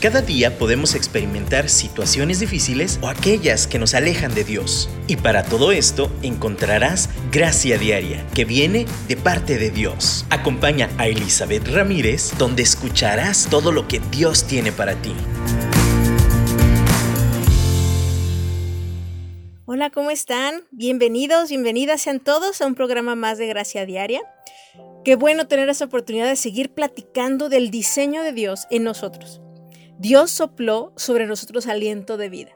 Cada día podemos experimentar situaciones difíciles o aquellas que nos alejan de Dios. Y para todo esto encontrarás gracia diaria que viene de parte de Dios. Acompaña a Elizabeth Ramírez donde escucharás todo lo que Dios tiene para ti. Hola, ¿cómo están? Bienvenidos, bienvenidas sean todos a un programa más de Gracia Diaria. Qué bueno tener esa oportunidad de seguir platicando del diseño de Dios en nosotros. Dios sopló sobre nosotros aliento de vida.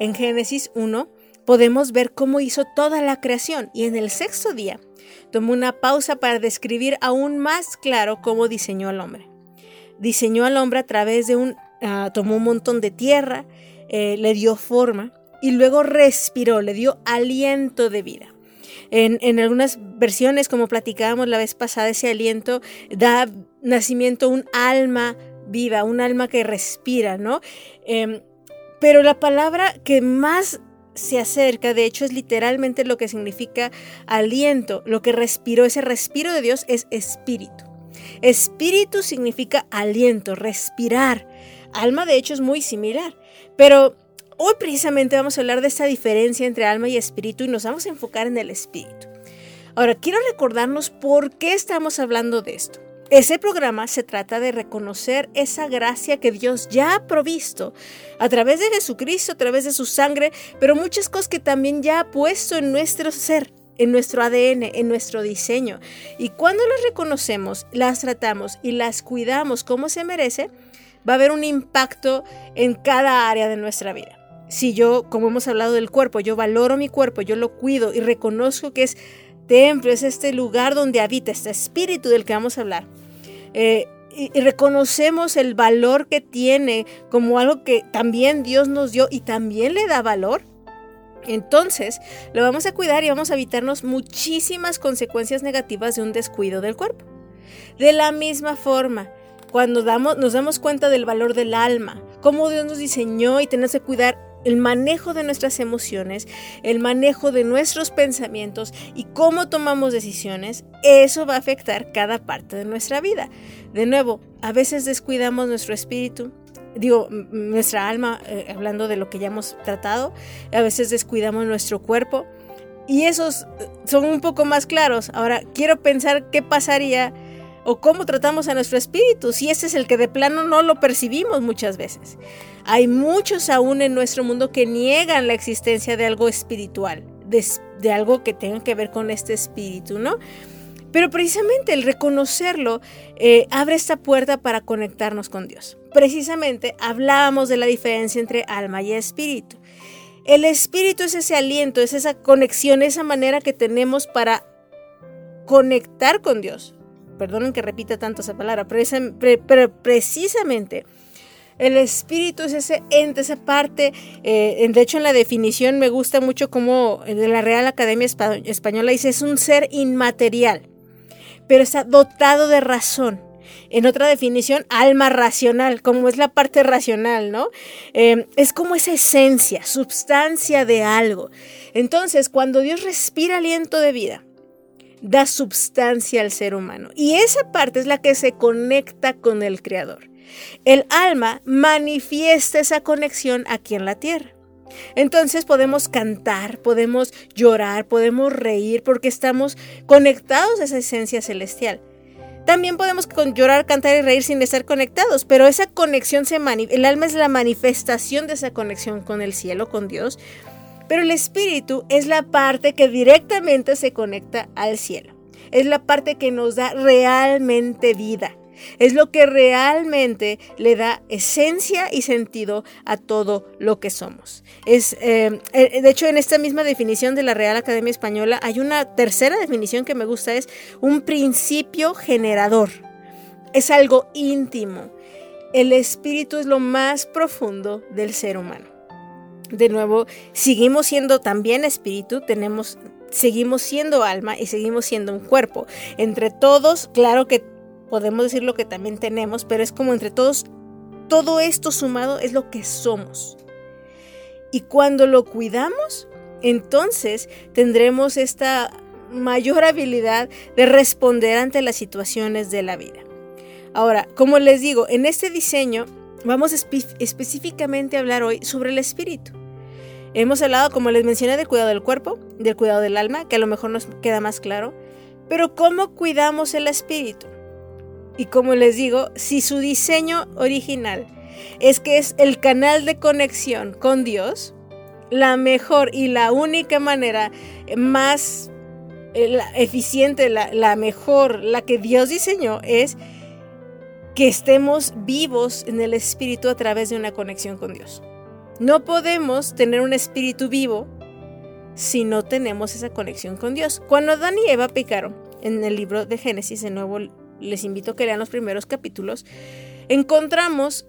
En Génesis 1 podemos ver cómo hizo toda la creación y en el sexto día tomó una pausa para describir aún más claro cómo diseñó al hombre. Diseñó al hombre a través de un, ah, tomó un montón de tierra, eh, le dio forma y luego respiró, le dio aliento de vida. En, en, algunas versiones, como platicábamos la vez pasada, ese aliento da nacimiento a un alma viva, un alma que respira, ¿no? Em, pero la palabra que más se acerca, de hecho es literalmente lo que significa aliento, lo que respiró, ese respiro de Dios es espíritu. Espíritu significa aliento, respirar. Alma de hecho es muy similar, pero hoy precisamente vamos a hablar de esta diferencia entre alma y espíritu y nos vamos a enfocar en el espíritu. Ahora, quiero recordarnos por qué estamos hablando de esto. Ese programa se trata de reconocer esa gracia que Dios ya ha provisto a través de Jesucristo, a través de su sangre, pero muchas cosas que también ya ha puesto en nuestro ser, en nuestro ADN, en nuestro diseño. Y cuando las reconocemos, las tratamos y las cuidamos como se merece, va a haber un impacto en cada área de nuestra vida. Si yo, como hemos hablado del cuerpo, yo valoro mi cuerpo, yo lo cuido y reconozco que es templo, es este lugar donde habita este espíritu del que vamos a hablar. Eh, y, reconocemos el valor que tiene como algo que también Dios nos dio y también le da valor. Entonces, lo vamos a cuidar y vamos a evitarnos muchísimas consecuencias negativas de un descuido del cuerpo. De la misma forma, cuando damos, nos damos cuenta del valor del alma, cómo Dios nos diseñó y tenemos que cuidar el manejo de nuestras emociones, el manejo de nuestros pensamientos y cómo tomamos decisiones, eso va a afectar cada parte de nuestra vida. De nuevo, a veces descuidamos nuestro espíritu, digo, nuestra alma, eh, hablando de lo que ya hemos tratado, a veces descuidamos nuestro cuerpo y esos eh, son un poco más claros. Ahora, quiero pensar qué pasaría o cómo tratamos a nuestro espíritu, si ese es el que de plano no lo percibimos muchas veces. Hay muchos aún en nuestro mundo que niegan la existencia de algo espiritual, de, algo que tenga que ver con este espíritu, ¿no? Pero precisamente el reconocerlo eh, abre esta puerta para conectarnos con Dios. Precisamente hablábamos de la diferencia entre alma y espíritu. El espíritu es ese aliento, es esa conexión, esa manera que tenemos para conectar con Dios, perdonen que repita tanto esa palabra, pero, precisamente el espíritu es ese ente, esa parte. Eh, de hecho, en la definición me gusta mucho como de la Real Academia Española dice, es un ser inmaterial, pero está dotado de razón. En otra definición, alma racional, como es la parte racional, ¿no? Eh, es como esa esencia, substancia de algo. Entonces, cuando Dios respira aliento de vida, da substancia al ser humano. Y esa parte es la que se conecta con el Creador. El alma manifiesta esa conexión aquí en la tierra. Entonces podemos cantar, podemos llorar, podemos reír porque estamos conectados a esa esencia celestial. También podemos llorar, cantar y reír sin estar conectados, pero esa conexión se el alma es la manifestación de esa conexión con el cielo, con Dios, pero el espíritu es la parte que directamente se conecta al cielo. Es la parte que nos da realmente vida. Es lo que realmente le da esencia y sentido a todo lo que somos. Es, eh, eh, de hecho, en esta misma definición de la Real Academia Española hay una tercera definición que me gusta, es un principio generador. Es algo íntimo. El espíritu es lo más profundo del ser humano de nuevo, seguimos siendo también espíritu, tenemos, seguimos siendo alma y seguimos siendo un cuerpo. Entre todos, claro que podemos decir lo que también tenemos, pero es como entre todos, todo esto sumado es lo que somos. Y cuando lo cuidamos, entonces tendremos esta mayor habilidad de responder ante las situaciones de la vida. Ahora, como les digo, en este diseño vamos específicamente a hablar hoy sobre el espíritu. Hemos hablado, como les mencioné, del cuidado del cuerpo, del cuidado del alma, que a lo mejor nos queda más claro, pero ¿cómo cuidamos el espíritu? Y como les digo, si su diseño original es que es el canal de conexión con Dios, la mejor y la única manera más eh, eficiente, la, la mejor, la que Dios diseñó es que estemos vivos en el espíritu a través de una conexión con Dios. No podemos tener un espíritu vivo si no tenemos esa conexión con Dios. Cuando Adán y Eva pecaron, en el libro de Génesis, de nuevo les invito a que lean los primeros capítulos, encontramos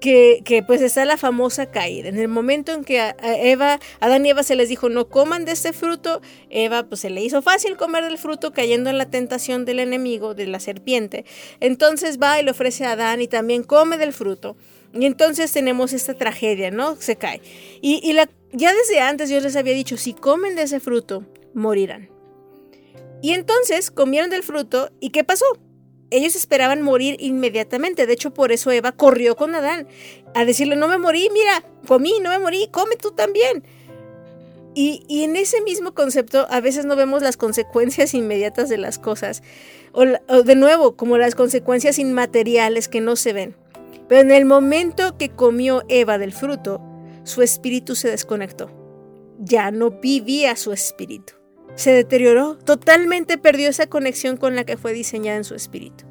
que, pues está la famosa caída. En el momento en que a Eva, Adán y Eva se les dijo no coman de este fruto, Eva pues se le hizo fácil comer del fruto cayendo en la tentación del enemigo, de la serpiente. Entonces va y le ofrece a Adán y también come del fruto. Y entonces tenemos esta tragedia, ¿no? Se cae. Y, ya desde antes Dios les había dicho, si comen de ese fruto, morirán. Y entonces comieron del fruto y ¿qué pasó? ellos esperaban morir inmediatamente. De hecho, por eso Eva corrió con Adán a decirle, no me morí, mira, comí, no me morí, come tú también. Y, en ese mismo concepto a veces no vemos las consecuencias inmediatas de las cosas. O, de nuevo, como las consecuencias inmateriales que no se ven. En el momento que comió Eva del fruto, su espíritu se desconectó. Ya no vivía su espíritu se deterioró, totalmente perdió esa conexión con la que fue diseñada en su espíritu.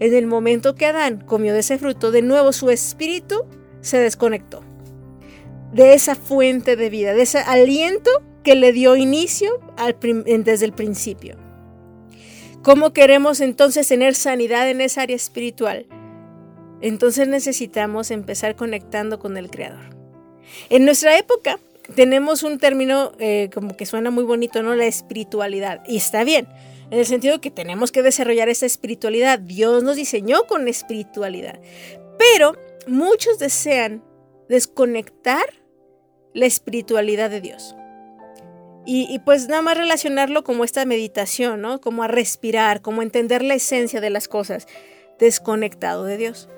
En el momento que Adán comió de ese fruto, de nuevo su espíritu se desconectó de esa fuente de vida, de ese aliento que le dio inicio desde el principio. ¿Cómo queremos entonces tener sanidad en esa área espiritual? Entonces necesitamos empezar conectando con el Creador. En nuestra época, tenemos un término eh, como que suena muy bonito, ¿no? La espiritualidad. Y está bien, en el sentido que tenemos que desarrollar esa espiritualidad. Dios nos diseñó con espiritualidad. Pero muchos desean desconectar la espiritualidad de Dios. Y, y, pues nada más relacionarlo como esta meditación, ¿no? Como a respirar, como entender la esencia de las cosas, desconectado de Dios.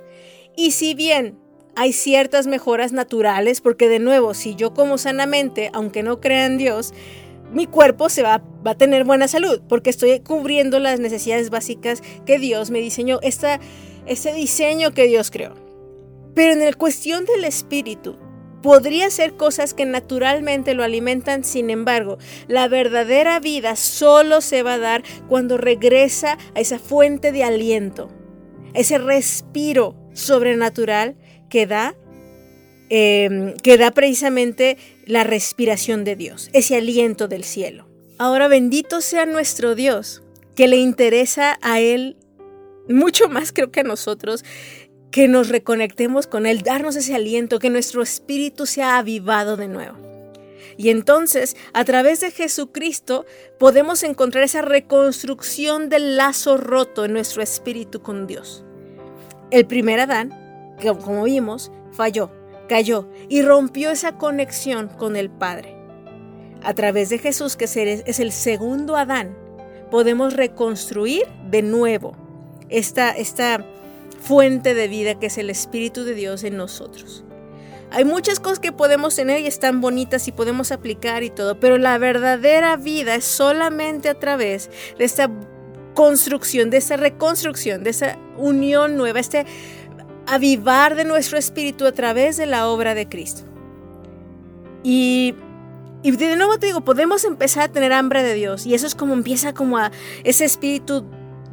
Y si bien hay ciertas mejoras naturales, porque de nuevo, si yo como sanamente, aunque no crea en Dios, mi cuerpo se va, a tener buena salud, porque estoy cubriendo las necesidades básicas que Dios me diseñó, esta, este diseño que Dios creó. Pero en la cuestión del espíritu, podría ser cosas que naturalmente lo alimentan, sin embargo, la verdadera vida solo se va a dar cuando regresa a esa fuente de aliento, ese respiro sobrenatural que da, em, que da precisamente la respiración de Dios, ese aliento del cielo. Ahora bendito sea nuestro Dios, que le interesa a Él mucho más creo que a nosotros, que nos reconectemos con Él, darnos ese aliento, que nuestro espíritu sea avivado de nuevo. Y entonces, a través de Jesucristo, podemos encontrar esa reconstrucción del lazo roto en nuestro espíritu con Dios. El primer Adán como vimos, falló, cayó y rompió esa conexión con el Padre. A través de Jesús, que es el segundo Adán, podemos reconstruir de nuevo esta, esta fuente de vida que es el Espíritu de Dios en nosotros. Hay muchas cosas que podemos tener y están bonitas y podemos aplicar y todo, pero la verdadera vida es solamente a través de esta construcción, de esa reconstrucción, de esa unión nueva, este avivar de nuestro espíritu a través de la obra de Cristo. Y, de nuevo te digo, podemos empezar a tener hambre de Dios y eso es como empieza como a ese espíritu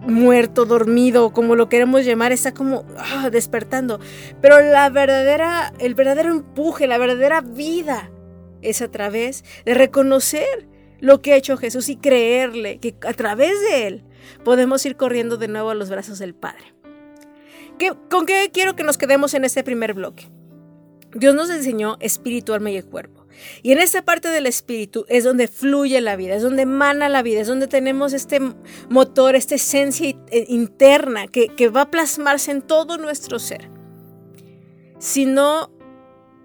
muerto, dormido, como lo queremos llamar, está como ah, despertando. Pero la verdadera, el verdadero empuje, la verdadera vida es a través de reconocer lo que ha hecho Jesús y creerle que a través de él podemos ir corriendo de nuevo a los brazos del Padre. ¿Con qué quiero que nos quedemos en este primer bloque? Dios nos enseñó espíritu, alma y cuerpo. Y en esta parte del espíritu es donde fluye la vida, es donde emana la vida, es donde tenemos este motor, esta esencia eh, interna que va a plasmarse en todo nuestro ser. Si no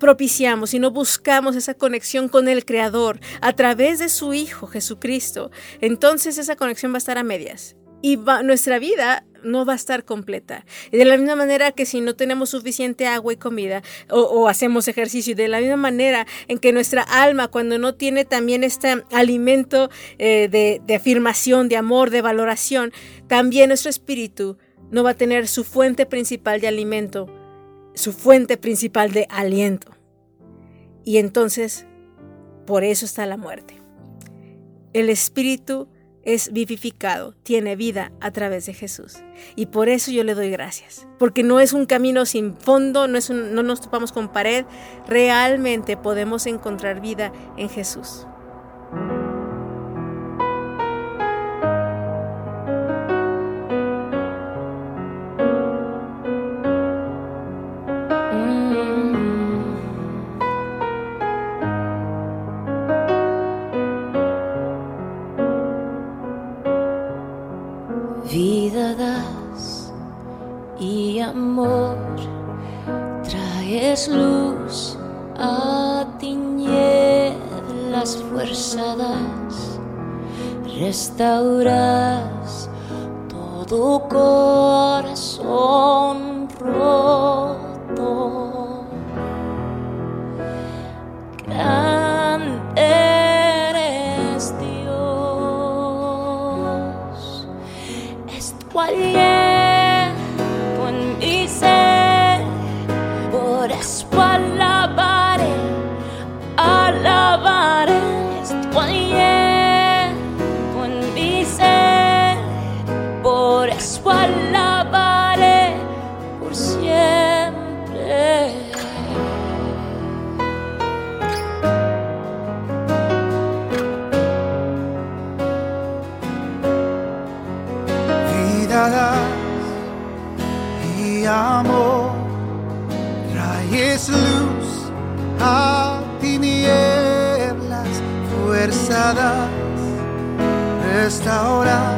propiciamos, si no buscamos esa conexión con el Creador a través de su Hijo Jesucristo, entonces esa conexión va a estar a medias y nuestra vida no va a estar completa. Y de la misma manera que si no tenemos suficiente agua y comida o, hacemos ejercicio, y de la misma manera en que nuestra alma cuando no tiene también este alimento eh, de afirmación, de amor, de valoración, también nuestro espíritu no va a tener su fuente principal de alimento, su fuente principal de aliento. Y entonces, por eso está la muerte. El espíritu es vivificado, tiene vida a través de Jesús. Y por eso yo le doy gracias, porque no es un camino sin fondo, no, es no nos topamos con pared, realmente podemos encontrar vida en Jesús. Luz a tinieblas forzadas, restauras todo corazón roto. Restaurar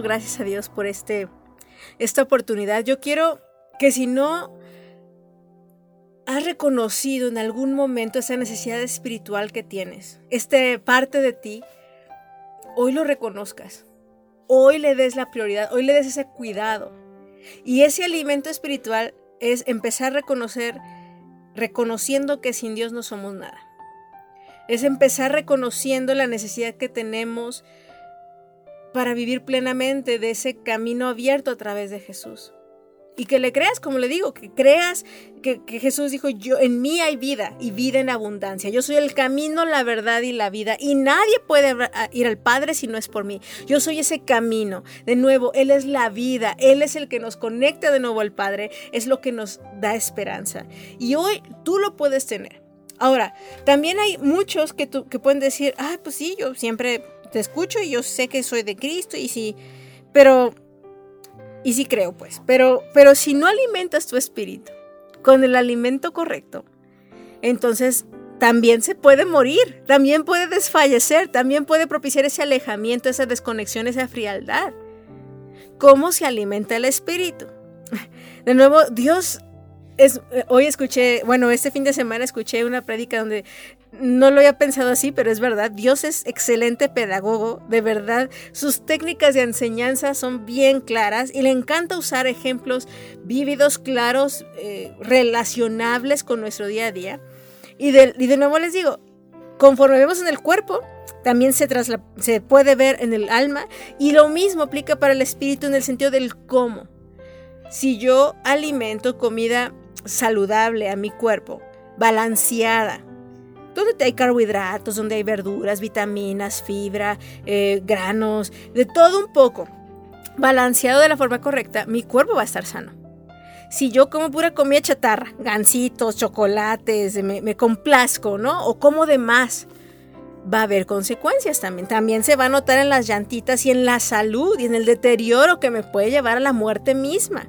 gracias a Dios por este, esta oportunidad, yo quiero que si no has reconocido en algún momento esa necesidad espiritual que tienes, este parte de ti, hoy lo reconozcas. Hoy le des la prioridad, hoy le des ese cuidado. Y ese alimento espiritual es empezar a reconocer, reconociendo que sin Dios no somos nada. Es empezar reconociendo la necesidad que tenemos para vivir plenamente de ese camino abierto a través de Jesús y que le creas, como le digo, que creas que, Jesús dijo, yo en mí hay vida y vida en abundancia. Yo soy el camino, la verdad y la vida y nadie puede ir al Padre si no es por mí. Yo soy ese camino. De nuevo, Él es la vida, Él es el que nos conecta de nuevo al Padre, es lo que nos da esperanza. Y hoy tú lo puedes tener. Ahora, también hay muchos que, que pueden decir, ah, pues sí, yo siempre te escucho y yo sé que soy de Cristo y sí, pero y sí creo, pues. Pero, pero si no alimentas tu espíritu con el alimento correcto, entonces también se puede morir, también puede desfallecer, también puede propiciar ese alejamiento, esa desconexión, esa frialdad. ¿Cómo se alimenta el espíritu? De nuevo, Dios es, hoy escuché, bueno, este fin de semana escuché una prédica donde no lo había pensado así, pero es verdad, Dios es excelente pedagogo, de verdad, sus técnicas de enseñanza son bien claras y le encanta usar ejemplos vívidos, claros, eh, relacionables con nuestro día a día. Y de, nuevo les digo, conforme vemos en el cuerpo, también se, se puede ver en el alma y lo mismo aplica para el espíritu en el sentido del cómo. Si yo alimento comida saludable a mi cuerpo, balanceada, donde hay carbohidratos, donde hay verduras, vitaminas, fibra, eh, granos, de todo un poco, balanceado de la forma correcta, mi cuerpo va a estar sano. Si yo como pura comida chatarra, gancitos, chocolates, me, me complazco, ¿no? O como de más, va a haber consecuencias también. También se va a notar en las llantitas y en la salud y en el deterioro que me puede llevar a la muerte misma.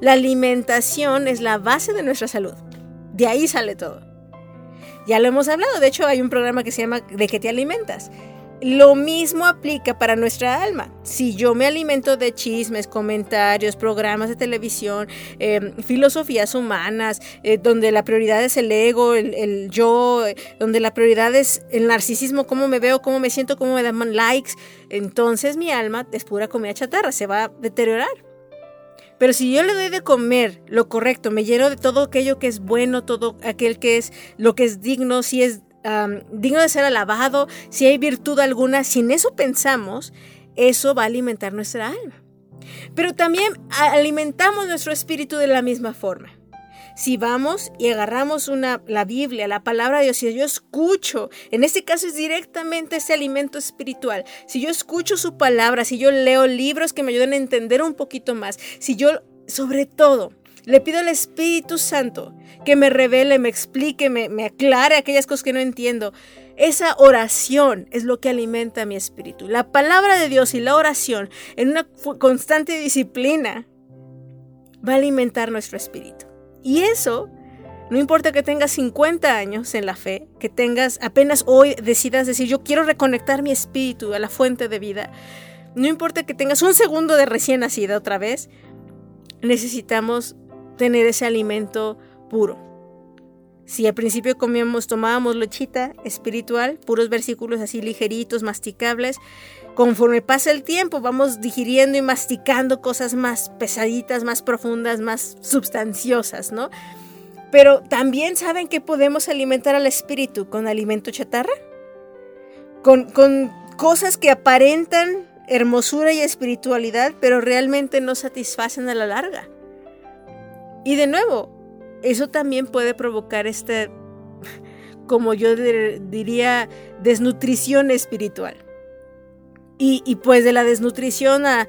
La alimentación es la base de nuestra salud. De ahí sale todo. Ya lo hemos hablado, de hecho hay un programa que se llama ¿De qué te alimentas? Lo mismo aplica para nuestra alma. Si yo me alimento de chismes, comentarios, programas de televisión, em, filosofías humanas, eh, donde la prioridad es el ego, el, yo, donde la prioridad es el narcisismo, cómo me veo, cómo me siento, cómo me dan likes, entonces mi alma es pura comida chatarra, se va a deteriorar. Pero si yo le doy de comer lo correcto, me lleno de todo aquello que es bueno, todo aquel que es lo que es digno, si es digno de ser alabado, si hay virtud alguna, si en eso pensamos, eso va a alimentar nuestra alma. Pero también alimentamos nuestro espíritu de la misma forma. Si vamos y agarramos una, la Biblia, la palabra de Dios, si yo escucho, en este caso es directamente ese alimento espiritual, si yo escucho su palabra, si yo leo libros que me ayuden a entender un poquito más, si yo, sobre todo, le pido al Espíritu Santo que me revele, me explique, me, me, aclare aquellas cosas que no entiendo. Esa oración es lo que alimenta mi espíritu. La palabra de Dios y la oración en una constante disciplina va a alimentar nuestro espíritu. Y eso, no importa que tengas 50 años en la fe, que tengas apenas hoy decidas decir, yo quiero reconectar mi espíritu a la fuente de vida, no importa que tengas un segundo de recién nacida otra vez, necesitamos tener ese alimento puro. Si al principio comíamos, tomábamos lechita espiritual, puros versículos así ligeritos, masticables, conforme pasa el tiempo vamos digiriendo y masticando cosas más pesaditas, más profundas, más substanciosas, ¿no? Pero también saben que podemos alimentar al espíritu con alimento chatarra, con, con cosas que aparentan hermosura y espiritualidad, pero realmente no satisfacen a la larga. Y de nuevo, eso también puede provocar este, como yo diría, desnutrición espiritual. Y, pues de la desnutrición a,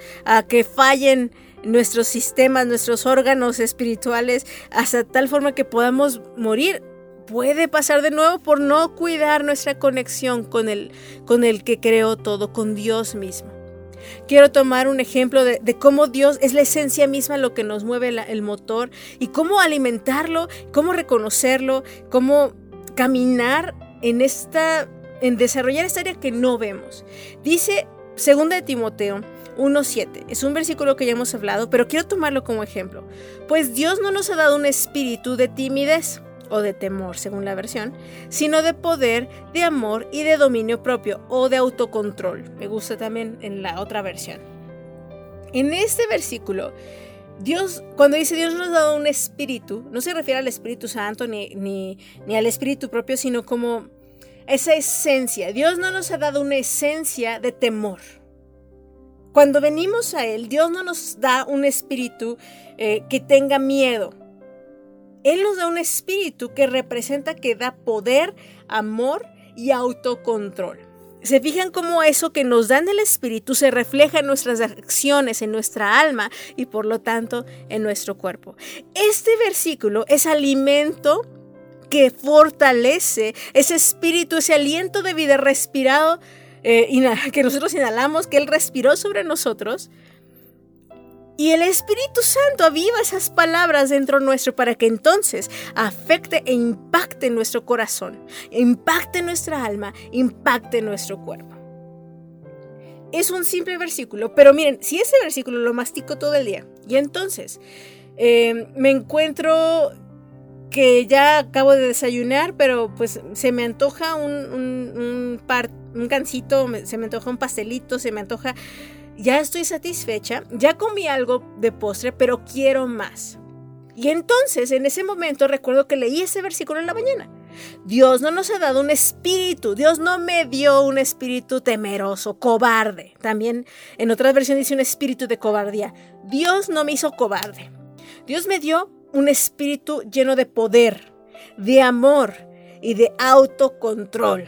que fallen nuestros sistemas, nuestros órganos espirituales, hasta tal forma que podamos morir. Puede pasar de nuevo por no cuidar nuestra conexión con el, con el que creó todo, con Dios mismo. Quiero tomar un ejemplo de, cómo Dios es la esencia misma lo que nos mueve el motor y cómo alimentarlo, cómo reconocerlo, cómo caminar en esta, en desarrollar esta área que no vemos. Dice Segunda de Timoteo 1.7. Es un versículo que ya hemos hablado, pero quiero tomarlo como ejemplo. Pues Dios no nos ha dado un espíritu de timidez o de temor, según la versión, sino de poder, de amor y de dominio propio o de autocontrol. Me gusta también en la otra versión. En este versículo, Dios, cuando dice Dios nos ha dado un espíritu, no se refiere al Espíritu Santo ni, ni, ni al espíritu propio, sino como esa esencia. Dios no nos ha dado una esencia de temor. Cuando venimos a Él, Dios no nos da un espíritu eh, que tenga miedo. Él nos da un espíritu que representa que da poder, amor y autocontrol. ¿Se fijan cómo eso que nos dan el Espíritu se refleja en nuestras acciones, en nuestra alma y por lo tanto en nuestro cuerpo? Este versículo es alimento que fortalece ese espíritu, ese aliento de vida respirado eh, que nosotros inhalamos, que Él respiró sobre nosotros. Y el Espíritu Santo aviva esas palabras dentro nuestro para que entonces afecte e impacte nuestro corazón, impacte nuestra alma, impacte nuestro cuerpo. Es un simple versículo, pero miren, si ese versículo lo mastico todo el día y entonces eh, me encuentro que ya acabo de desayunar, pero pues se me antoja un, un, un, par, un se me antoja un pastelito, se me antoja... Ya estoy satisfecha, ya comí algo de postre, pero quiero más. Y entonces, en ese momento, recuerdo que leí ese versículo en la mañana. Dios no nos ha dado un espíritu, Dios no me dio un espíritu temeroso, cobarde. También en otras versiones dice un espíritu de cobardía. Dios no me hizo cobarde. Dios me dio un espíritu lleno de poder, de amor y de autocontrol.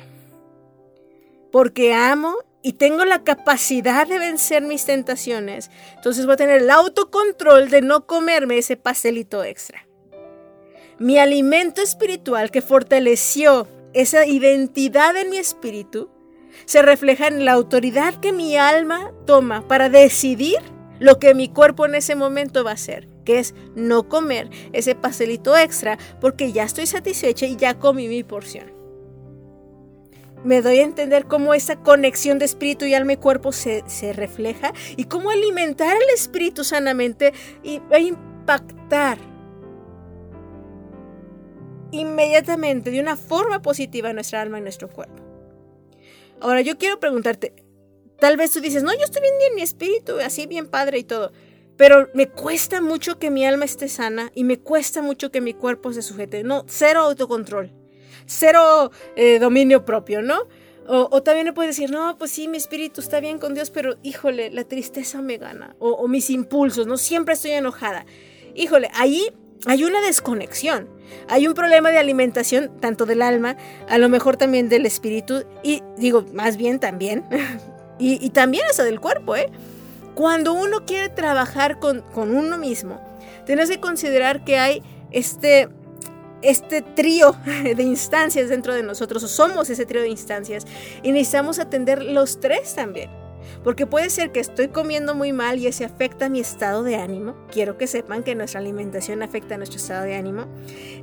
Porque amo y tengo la capacidad de vencer mis tentaciones, entonces voy a tener el autocontrol de no comerme ese pastelito extra. Mi alimento espiritual que fortaleció esa identidad en mi espíritu se refleja en la autoridad que mi alma toma para decidir lo que mi cuerpo en ese momento va a hacer que es no comer ese pastelito extra porque ya estoy satisfecha y ya comí mi porción. Me doy a entender cómo esa conexión de espíritu y alma y cuerpo se, refleja y cómo alimentar el espíritu sanamente y a impactar inmediatamente de una forma positiva nuestra alma y nuestro cuerpo. Ahora yo quiero preguntarte, tal vez tú dices, no, yo estoy bien en mi espíritu, así bien padre y todo. Pero me cuesta mucho que mi alma esté sana y me cuesta mucho que mi cuerpo se sujete. No, cero autocontrol, cero eh, dominio propio, ¿no? O, también le puedes decir, no, pues sí, mi espíritu está bien con Dios, pero híjole, la tristeza me gana. O, o mis impulsos, ¿no? Siempre estoy enojada. Híjole, ahí hay una desconexión. Hay un problema de alimentación, tanto del alma, a lo mejor también del espíritu, y digo, más bien también, y, y también hasta del cuerpo, ¿eh? Cuando uno quiere trabajar con, uno mismo, tienes que considerar que hay este, este trío de instancias dentro de nosotros, o somos ese trío de instancias, y necesitamos atender los tres también. Porque puede ser que estoy comiendo muy mal y ese afecta mi estado de ánimo. Quiero que sepan que nuestra alimentación afecta nuestro estado de ánimo.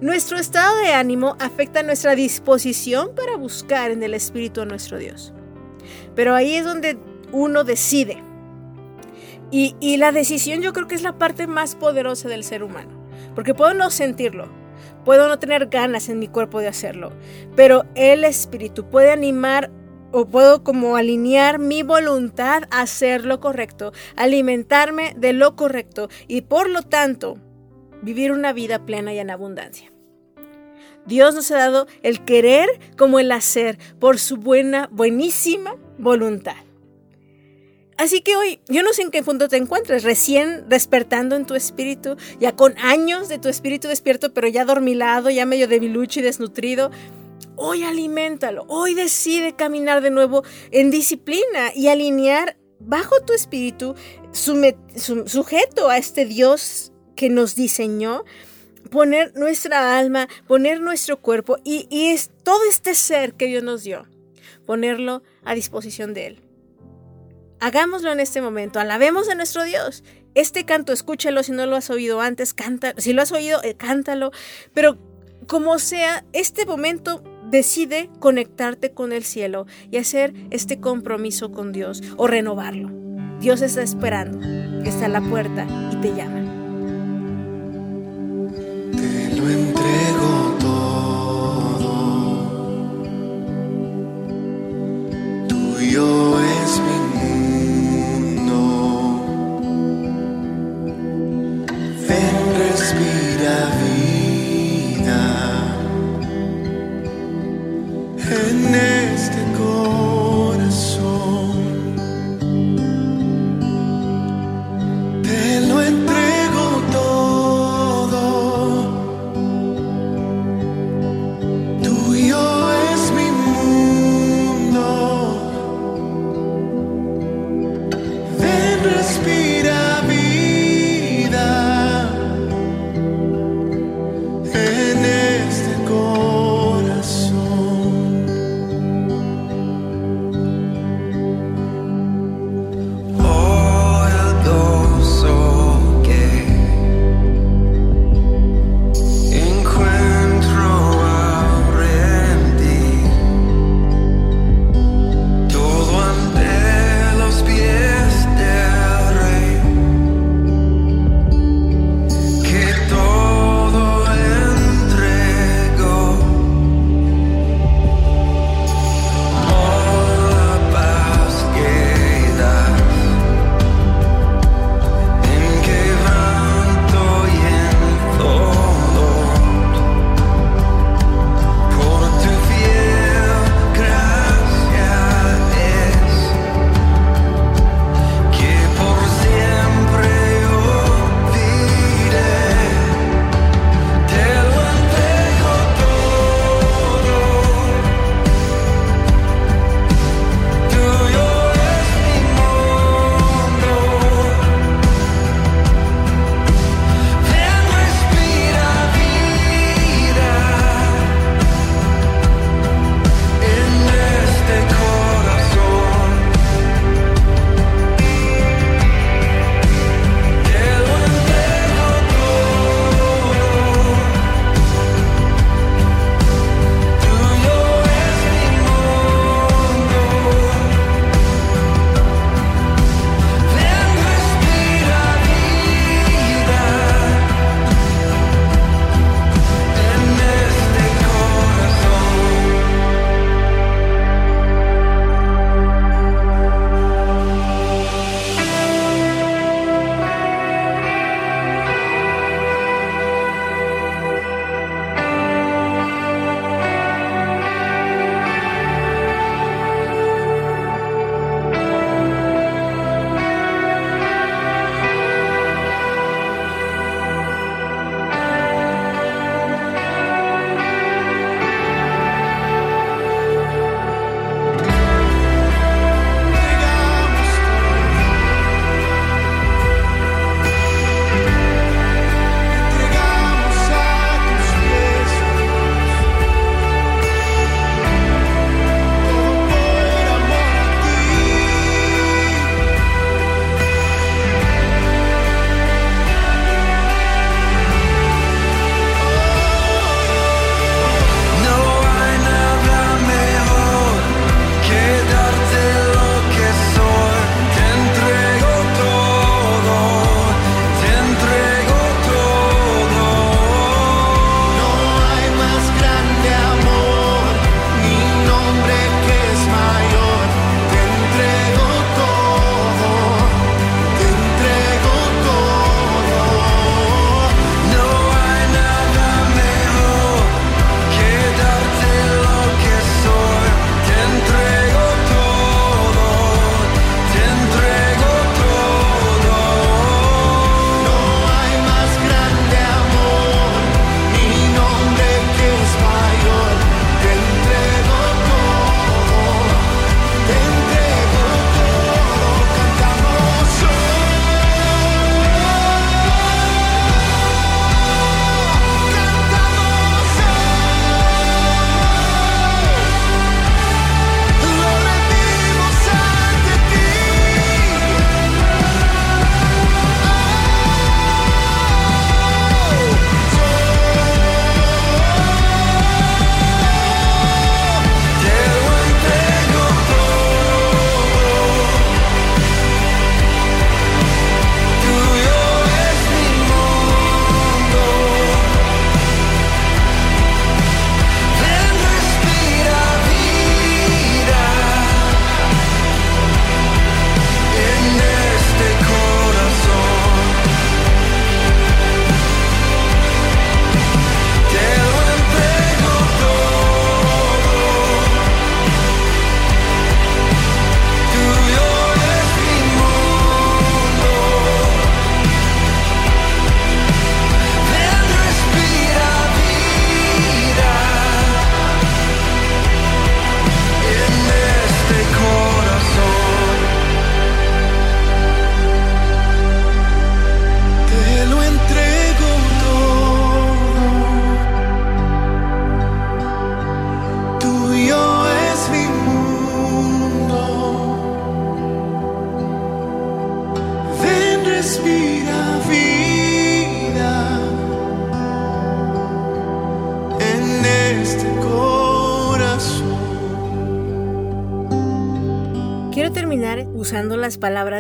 Nuestro estado de ánimo afecta nuestra disposición para buscar en el Espíritu a nuestro Dios. Pero ahí es donde uno decide y, la decisión yo creo que es la parte más poderosa del ser humano, porque puedo no sentirlo, puedo no tener ganas en mi cuerpo de hacerlo, pero el espíritu puede animar o puedo como alinear mi voluntad a hacer lo correcto, alimentarme de lo correcto y por lo tanto vivir una vida plena y en abundancia. Dios nos ha dado el querer como el hacer por su buena, buenísima voluntad. Así que hoy, yo no sé en qué punto te encuentres, recién despertando en tu espíritu, ya con años de tu espíritu despierto, pero ya dormilado, ya medio debilucho y desnutrido. Hoy aliméntalo, hoy decide caminar de nuevo en disciplina y alinear bajo tu espíritu, sujeto a este Dios que nos diseñó, poner nuestra alma, poner nuestro cuerpo y, y es todo este ser que Dios nos dio, ponerlo a disposición de Él. Hagámoslo en este momento, alabemos a nuestro Dios. Este canto, escúchalo si no lo has oído antes, canta, si lo has oído, eh, cántalo, pero como sea, este momento decide conectarte con el cielo y hacer este compromiso con Dios o renovarlo. Dios está esperando, está a la puerta y te llama. Te lo entrego todo.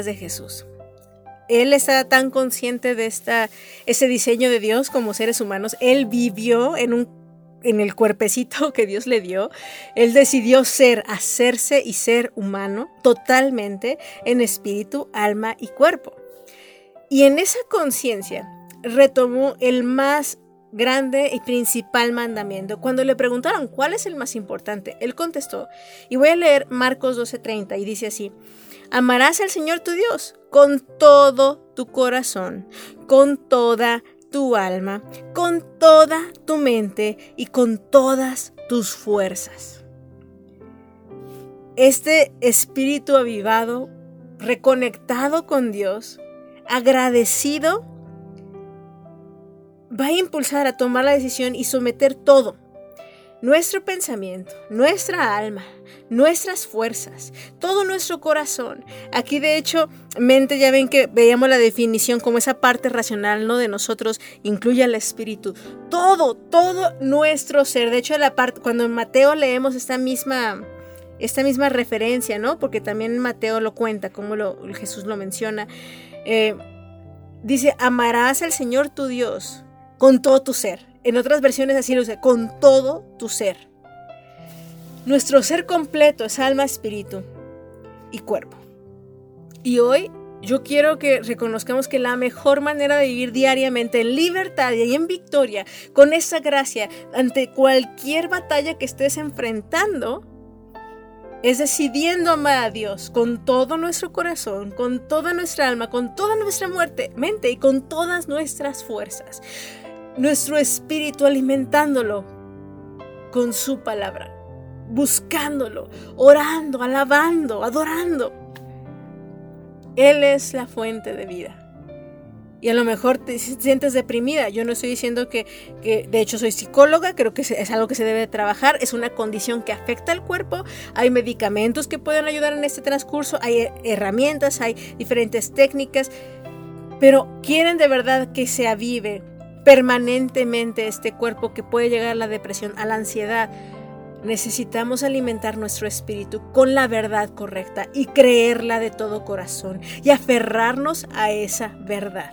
De Jesús. Él está tan consciente de esta, ese diseño de Dios como seres humanos. Él vivió en un en el cuerpecito que Dios le dio, Él decidió ser, hacerse y ser humano totalmente en espíritu, alma y cuerpo. Y en esa conciencia retomó el más grande y principal mandamiento. Cuando le preguntaron cuál es el más importante, él contestó, y voy a leer Marcos 12:30 y dice así, amarás al Señor tu Dios con todo tu corazón, con toda tu alma, con toda tu mente y con todas tus fuerzas. Este espíritu avivado, reconectado con Dios, agradecido, va a impulsar a tomar la decisión y someter todo, nuestro pensamiento, nuestra alma, nuestras fuerzas, todo nuestro corazón. Aquí de hecho, mente, ya ven que veíamos la definición como esa parte racional ¿no? de nosotros incluye al espíritu. Todo, todo nuestro ser. De hecho, la parte, cuando en Mateo leemos esta misma, esta misma referencia, ¿no? Porque también Mateo lo cuenta, como lo, Jesús lo menciona. Eh, dice, amarás al Señor tu Dios con todo tu ser. En otras versiones así lo dice, con todo tu ser. Nuestro ser completo es alma, espíritu y cuerpo. Y hoy yo quiero que reconozcamos que la mejor manera de vivir diariamente en libertad y en victoria, con esa gracia, ante cualquier batalla que estés enfrentando, es decidiendo amar a Dios con todo nuestro corazón, con toda nuestra alma, con toda nuestra muerte, mente y con todas nuestras fuerzas nuestro espíritu alimentándolo con su palabra, buscándolo, orando, alabando, adorando. Él es la fuente de vida. Y a lo mejor te sientes deprimida. Yo no estoy diciendo que, de hecho soy psicóloga, creo que es algo que se debe trabajar, es una condición que afecta al cuerpo, hay medicamentos que pueden ayudar en este transcurso, hay herramientas, hay diferentes técnicas, pero quieren de verdad que se avive permanentemente este cuerpo que puede llegar a la depresión, a la ansiedad. Necesitamos alimentar nuestro espíritu con la verdad correcta y creerla de todo corazón y aferrarnos a esa verdad.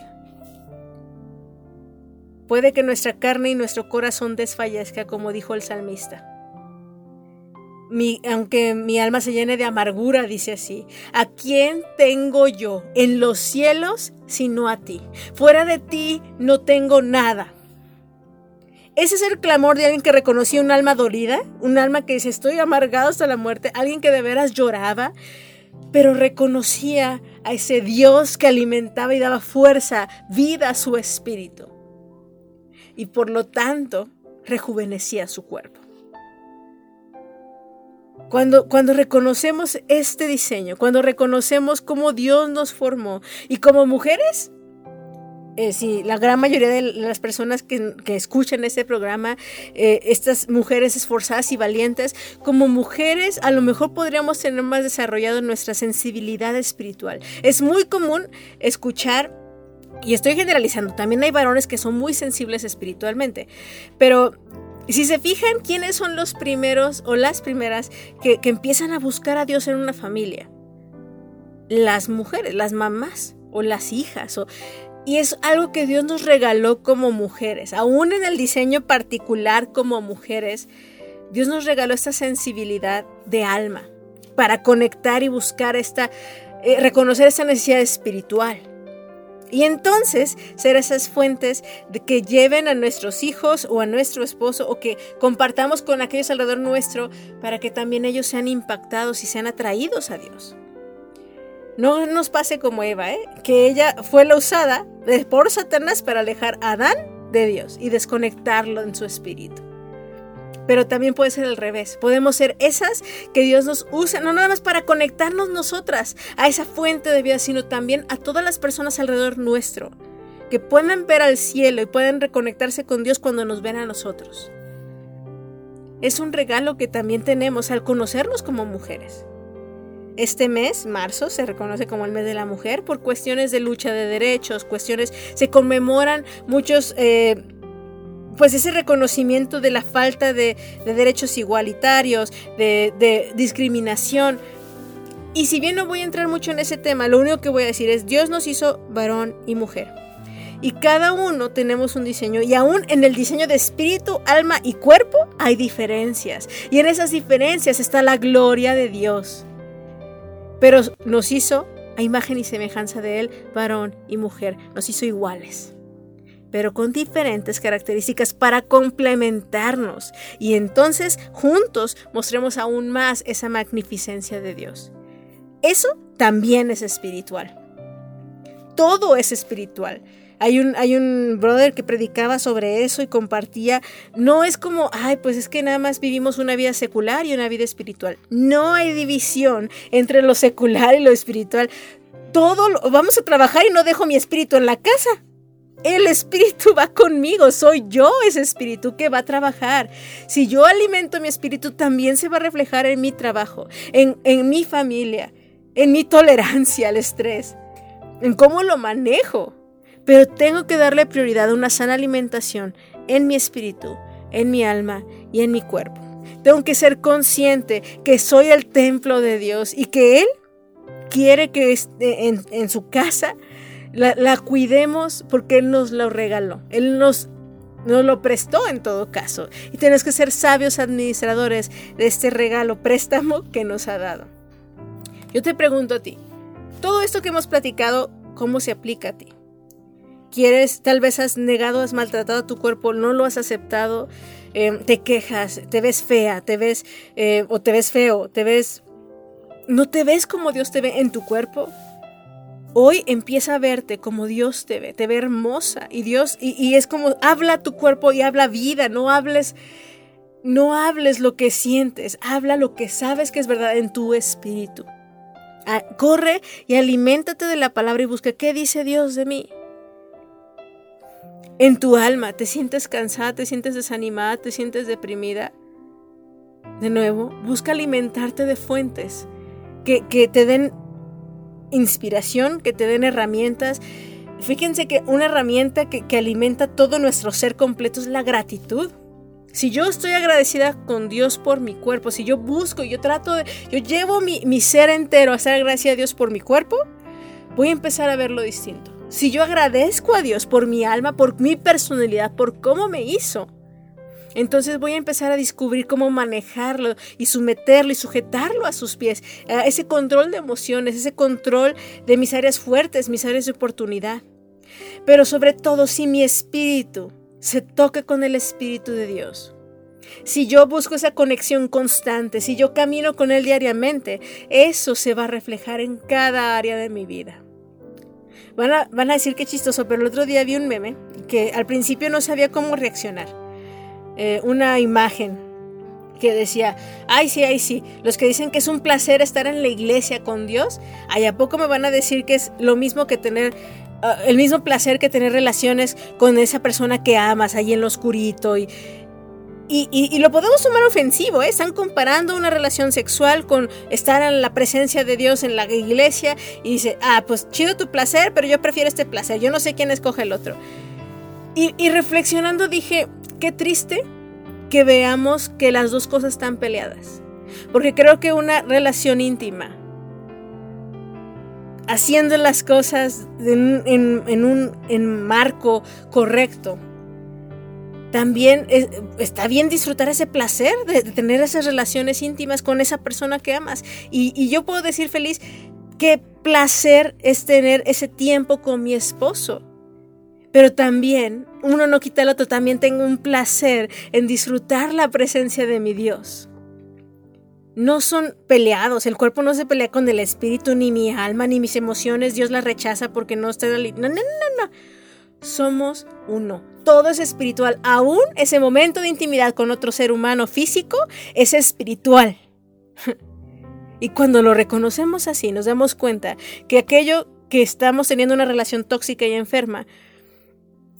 Puede que nuestra carne y nuestro corazón desfallezca, como dijo el salmista aunque mi alma se llene de amargura, dice así, ¿a quién tengo yo en los cielos sino a ti? Fuera de ti no tengo nada. Ese es el clamor de alguien que reconocía un alma dolida, un alma que dice estoy amargado hasta la muerte, alguien que de veras lloraba, pero reconocía a ese Dios que alimentaba y daba fuerza, vida a su espíritu. Y por lo tanto, rejuvenecía su cuerpo. Cuando, cuando reconocemos este diseño, cuando reconocemos cómo Dios nos formó y como mujeres, eh, sí, la gran mayoría de las personas que, escuchan este programa, eh, estas mujeres esforzadas y valientes, como mujeres a lo mejor podríamos tener más desarrollado nuestra sensibilidad espiritual. Es muy común escuchar, y estoy generalizando, también hay varones que son muy sensibles espiritualmente, pero y si se fijan, ¿quiénes son los primeros o las primeras que, empiezan a buscar a Dios en una familia? Las mujeres, las mamás o las hijas. y es algo que Dios nos regaló como mujeres. Aún en el diseño particular como mujeres, Dios nos regaló esta sensibilidad de alma para conectar y buscar esta, eh, reconocer esta necesidad espiritual. Y entonces ser esas fuentes de que lleven a nuestros hijos o a nuestro esposo o que compartamos con aquellos alrededor nuestro para que también ellos sean impactados y sean atraídos a Dios. No nos pase como Eva, ¿eh? que ella fue la usada por Satanás para alejar a Adán de Dios y desconectarlo en su espíritu pero también puede ser al revés. Podemos ser esas que Dios nos usa, no nada más para conectarnos nosotras a esa fuente de vida, sino también a todas las personas alrededor nuestro, que puedan ver al cielo y puedan reconectarse con Dios cuando nos ven a nosotros. Es un regalo que también tenemos al conocernos como mujeres. Este mes, marzo, se reconoce como el mes de la mujer por cuestiones de lucha de derechos, cuestiones, se conmemoran muchos... Eh, pues ese reconocimiento de la falta de, derechos igualitarios, de, discriminación. Y si bien no voy a entrar mucho en ese tema, lo único que voy a decir es, Dios nos hizo varón y mujer. Y cada uno tenemos un diseño. Y aún en el diseño de espíritu, alma y cuerpo hay diferencias. Y en esas diferencias está la gloria de Dios. Pero nos hizo a imagen y semejanza de Él, varón y mujer. Nos hizo iguales pero con diferentes características para complementarnos y entonces juntos mostremos aún más esa magnificencia de Dios. Eso también es espiritual. Todo es espiritual. Hay un, hay un brother que predicaba sobre eso y compartía, no es como, ay, pues es que nada más vivimos una vida secular y una vida espiritual. No hay división entre lo secular y lo espiritual. Todo vamos a trabajar y no dejo mi espíritu en la casa. El espíritu va conmigo, soy yo ese espíritu que va a trabajar. Si yo alimento mi espíritu, también se va a reflejar en mi trabajo, en, en mi familia, en mi tolerancia al estrés, en cómo lo manejo. Pero tengo que darle prioridad a una sana alimentación en mi espíritu, en mi alma y en mi cuerpo. Tengo que ser consciente que soy el templo de Dios y que Él quiere que en, en su casa la, cuidemos porque Él nos lo regaló. Él nos, nos lo prestó en todo caso. Y tenemos que ser sabios administradores de este regalo, préstamo que nos ha dado. Yo te pregunto a ti, todo esto que hemos platicado, ¿cómo se aplica a ti? ¿Quieres, tal vez has negado, has maltratado a tu cuerpo, no lo has aceptado, eh, te quejas, te ves fea, te ves, eh, o te ves feo, te ves, no te ves como Dios te ve en tu cuerpo? Hoy empieza a verte como Dios te ve, te ve hermosa y Dios, y, es como habla tu cuerpo y habla vida, no hables no hables lo que sientes, habla lo que sabes que es verdad en tu espíritu corre y aliméntate de la palabra y busca qué dice Dios de mí. En tu alma, te sientes cansada, te sientes desanimada, te sientes deprimida. De nuevo, busca alimentarte de fuentes que, que te den inspiración, que te den herramientas. Fíjense que una herramienta que, que alimenta todo nuestro ser completo es la gratitud. Si yo estoy agradecida con Dios por mi cuerpo, si yo busco, yo trato de, yo llevo mi, mi ser entero a ser agradecida a Dios por mi cuerpo, voy a empezar a verlo distinto. Si yo agradezco a Dios por mi alma, por mi personalidad, por cómo me hizo, entonces voy a empezar a descubrir cómo manejarlo y someterlo y sujetarlo a sus pies. ese control de emociones, ese control de mis áreas fuertes, mis áreas de oportunidad. Pero sobre todo, si mi espíritu se toque con el Espíritu de Dios. Si yo busco esa conexión constante, si yo camino con Él diariamente, eso se va a reflejar en cada área de mi vida. Van a, van a decir que chistoso, pero el otro día vi un meme que al principio no sabía cómo reaccionar. Eh, una imagen que decía, ay sí, ay sí, los que dicen que es un placer estar en la iglesia con Dios, ay, ¿a poco me van a decir que es lo mismo que tener Ah, el mismo placer que tener relaciones con esa persona que amas ahí en lo oscurito y, y, lo podemos tomar ofensivo, ¿eh? Están comparando una relación sexual con estar en la presencia de Dios en la iglesia y dice, ah, pues chido tu placer, pero yo prefiero este placer, yo no sé quién escoge el otro. Y reflexionando dije, qué triste que veamos que las dos cosas están peleadas. Porque creo que una relación íntima haciendo las cosas en, un marco correcto. También está bien disfrutar ese placer de, tener esas relaciones íntimas con esa persona que amas. Y, y yo puedo decir feliz, qué placer es tener ese tiempo con mi esposo. Pero también, uno no quita el otro, también tengo un placer en disfrutar la presencia de mi Dios no son peleados. El cuerpo no se pelea con el espíritu, ni mi alma, ni mis emociones. Dios las rechaza porque no está. No, no, no, no. Somos uno. Todo es espiritual. Aún ese momento de intimidad con otro ser humano físico es espiritual. y cuando lo reconocemos así, nos damos cuenta que aquello que estamos teniendo una relación tóxica y enferma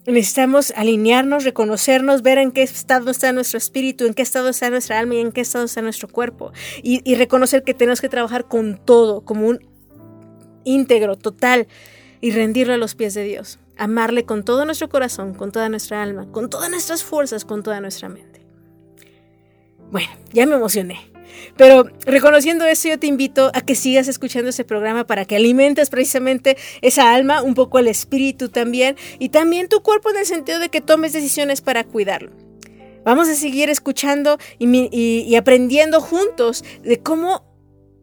Necesitamos alinearnos, reconocernos, ver en qué estado está nuestro espíritu, en qué estado está nuestra alma y en qué estado está nuestro cuerpo. Y, reconocer que tenemos que trabajar con todo, como un íntegro, total, y rendirlo a los pies de Dios. Amarle con todo nuestro corazón, con toda nuestra alma, con todas nuestras fuerzas, con toda nuestra mente. Bueno, ya me emocioné. Pero reconociendo eso, yo te invito a que sigas escuchando ese programa para que alimentes precisamente esa alma, un poco el espíritu también, y también tu cuerpo en el sentido de que tomes decisiones para cuidarlo. Vamos a seguir escuchando y, y aprendiendo juntos de cómo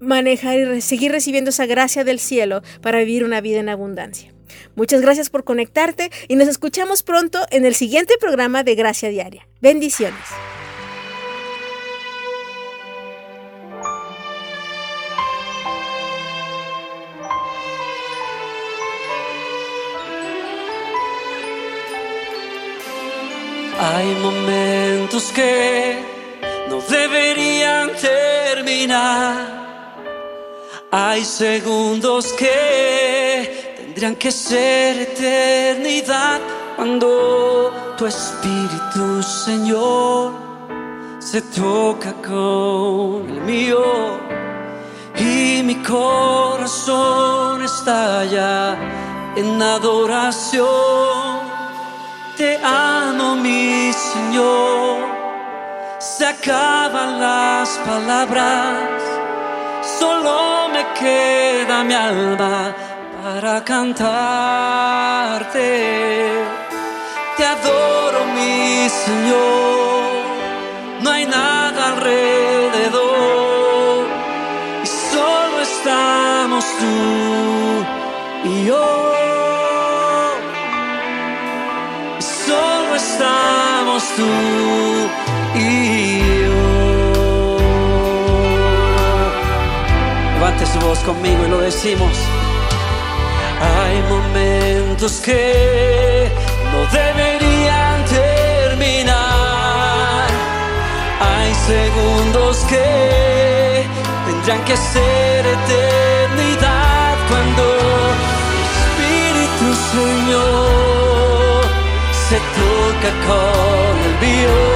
manejar y seguir recibiendo esa gracia del cielo para vivir una vida en abundancia. Muchas gracias por conectarte y nos escuchamos pronto en el siguiente programa de Gracia Diaria. Bendiciones. Hay momentos que no deberían terminar. Hay segundos que tendrían que ser eternidad cuando tu espíritu, Señor, se toca con el mío y mi corazón estalla en adoración. Te amo, mi Señor. Se acaban las palabras, solo me queda mi alma para cantarte. Te adoro, mi Señor. No hay nada alrededor tú y yo. Levante su voz conmigo y lo decimos. Hay momentos que no deberían terminar. Hay segundos que tendrán que ser eternidad cuando Espíritu Señor se toca con el